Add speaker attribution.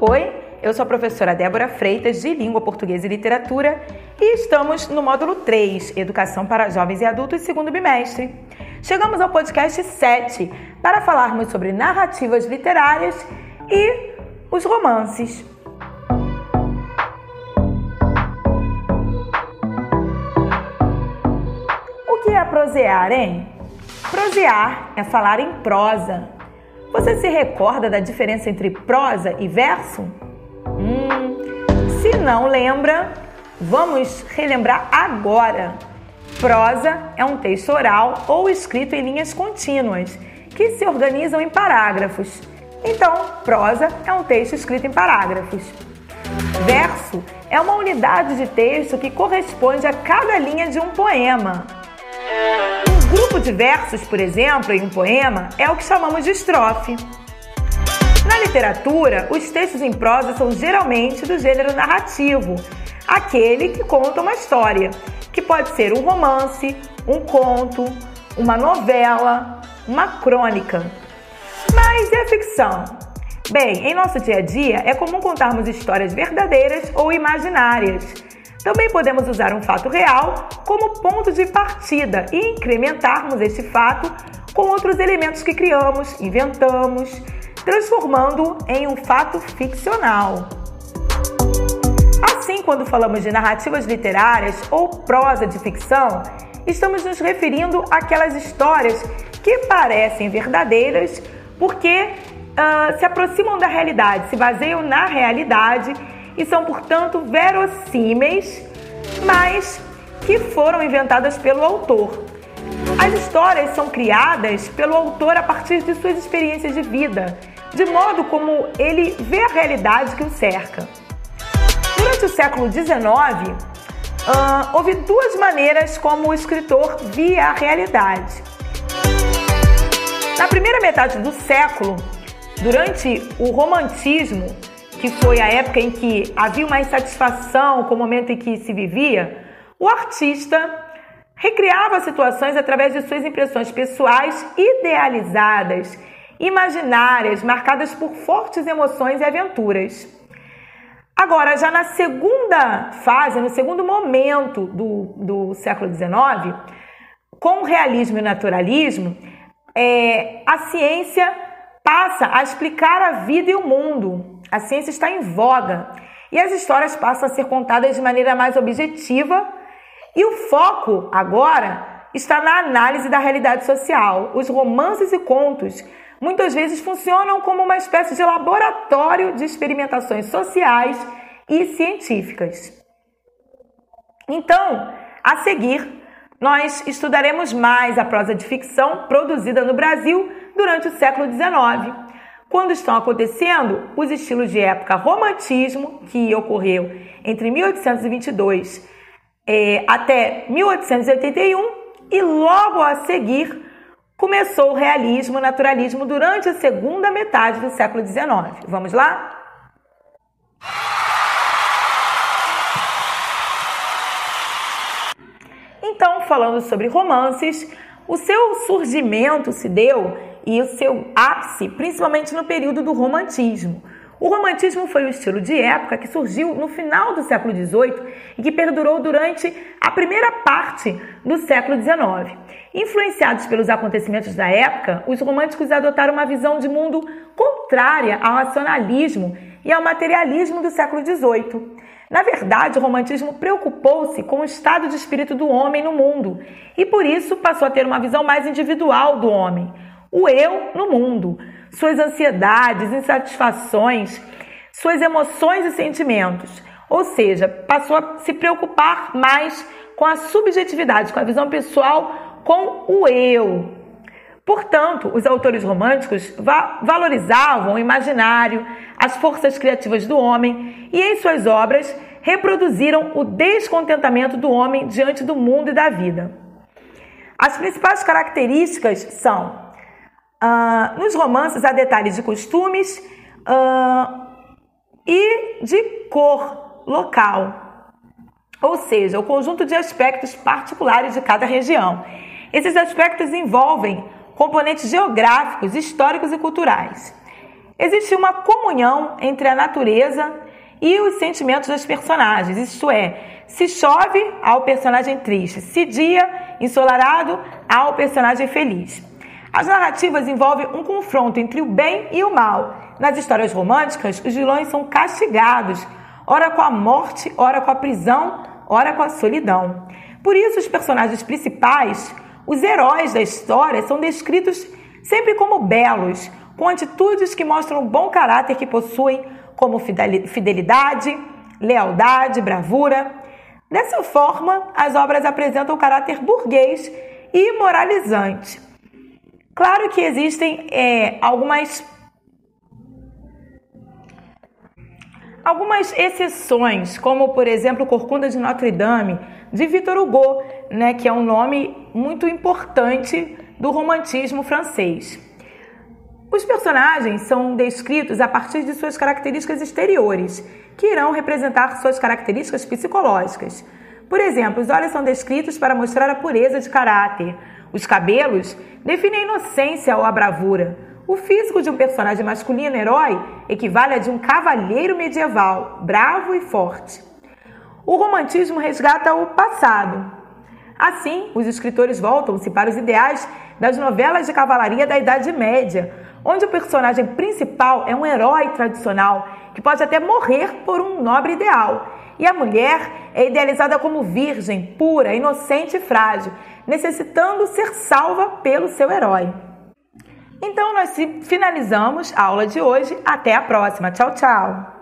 Speaker 1: Oi, eu sou a professora Débora Freitas, de Língua Portuguesa e Literatura, e estamos no módulo 3, Educação para Jovens e Adultos, segundo bimestre. Chegamos ao podcast 7 para falarmos sobre narrativas literárias e os romances. O que é prosear, hein? Prosear é falar em prosa. Você se recorda da diferença entre prosa e verso? Hum, se não lembra, vamos relembrar agora. Prosa é um texto oral ou escrito em linhas contínuas, que se organizam em parágrafos. Então, prosa é um texto escrito em parágrafos. Verso é uma unidade de texto que corresponde a cada linha de um poema. Grupo de versos, por exemplo, em um poema, é o que chamamos de estrofe. Na literatura, os textos em prosa são geralmente do gênero narrativo, aquele que conta uma história, que pode ser um romance, um conto, uma novela, uma crônica. Mas e a ficção? Bem, em nosso dia a dia é comum contarmos histórias verdadeiras ou imaginárias. Também podemos usar um fato real como ponto de partida e incrementarmos este fato com outros elementos que criamos, inventamos, transformando em um fato ficcional. Assim, quando falamos de narrativas literárias ou prosa de ficção, estamos nos referindo àquelas histórias que parecem verdadeiras porque uh, se aproximam da realidade, se baseiam na realidade e são, portanto, verossímeis, mas que foram inventadas pelo autor. As histórias são criadas pelo autor a partir de suas experiências de vida, de modo como ele vê a realidade que o cerca. Durante o século XIX, uh, houve duas maneiras como o escritor via a realidade. Na primeira metade do século, durante o romantismo, que foi a época em que havia uma insatisfação com o momento em que se vivia, o artista recriava situações através de suas impressões pessoais idealizadas, imaginárias, marcadas por fortes emoções e aventuras. Agora, já na segunda fase, no segundo momento do, do século XIX, com o realismo e o naturalismo, é, a ciência passa a explicar a vida e o mundo. A ciência está em voga e as histórias passam a ser contadas de maneira mais objetiva e o foco agora está na análise da realidade social. Os romances e contos muitas vezes funcionam como uma espécie de laboratório de experimentações sociais e científicas. Então, a seguir, nós estudaremos mais a prosa de ficção produzida no Brasil durante o século XIX, quando estão acontecendo os estilos de época romantismo, que ocorreu entre 1822 eh, até 1881, e logo a seguir começou o realismo, naturalismo durante a segunda metade do século XIX. Vamos lá? Então, falando sobre romances, o seu surgimento se deu e o seu ápice principalmente no período do romantismo. O romantismo foi o estilo de época que surgiu no final do século XVIII e que perdurou durante a primeira parte do século XIX. Influenciados pelos acontecimentos da época, os românticos adotaram uma visão de mundo contrária ao racionalismo e ao materialismo do século XVIII. Na verdade, o romantismo preocupou-se com o estado de espírito do homem no mundo e por isso passou a ter uma visão mais individual do homem, o eu no mundo, suas ansiedades, insatisfações, suas emoções e sentimentos. Ou seja, passou a se preocupar mais com a subjetividade, com a visão pessoal, com o eu. Portanto, os autores românticos va valorizavam o imaginário, as forças criativas do homem e, em suas obras, reproduziram o descontentamento do homem diante do mundo e da vida. As principais características são: uh, nos romances há detalhes de costumes uh, e de cor local, ou seja, o conjunto de aspectos particulares de cada região. Esses aspectos envolvem componentes geográficos, históricos e culturais. existe uma comunhão entre a natureza e os sentimentos dos personagens. Isto é, se chove, há o personagem triste, se dia ensolarado, há o personagem feliz. As narrativas envolvem um confronto entre o bem e o mal. Nas histórias românticas, os vilões são castigados, ora com a morte, ora com a prisão, ora com a solidão. Por isso, os personagens principais, os heróis da história, são descritos sempre como belos, com atitudes que mostram o bom caráter que possuem, como fidelidade, lealdade, bravura. Dessa forma, as obras apresentam o caráter burguês e moralizante. Claro que existem é, algumas algumas exceções, como por exemplo Corcunda de Notre Dame, de Victor Hugo, né, que é um nome muito importante do romantismo francês. Os personagens são descritos a partir de suas características exteriores, que irão representar suas características psicológicas. Por exemplo, os olhos são descritos para mostrar a pureza de caráter. Os cabelos definem a inocência ou a bravura. O físico de um personagem masculino herói equivale a de um cavalheiro medieval, bravo e forte. O romantismo resgata o passado. Assim, os escritores voltam-se para os ideais das novelas de cavalaria da Idade Média, onde o personagem principal é um herói tradicional que pode até morrer por um nobre ideal. E a mulher é idealizada como virgem, pura, inocente e frágil, necessitando ser salva pelo seu herói. Então, nós finalizamos a aula de hoje. Até a próxima. Tchau, tchau.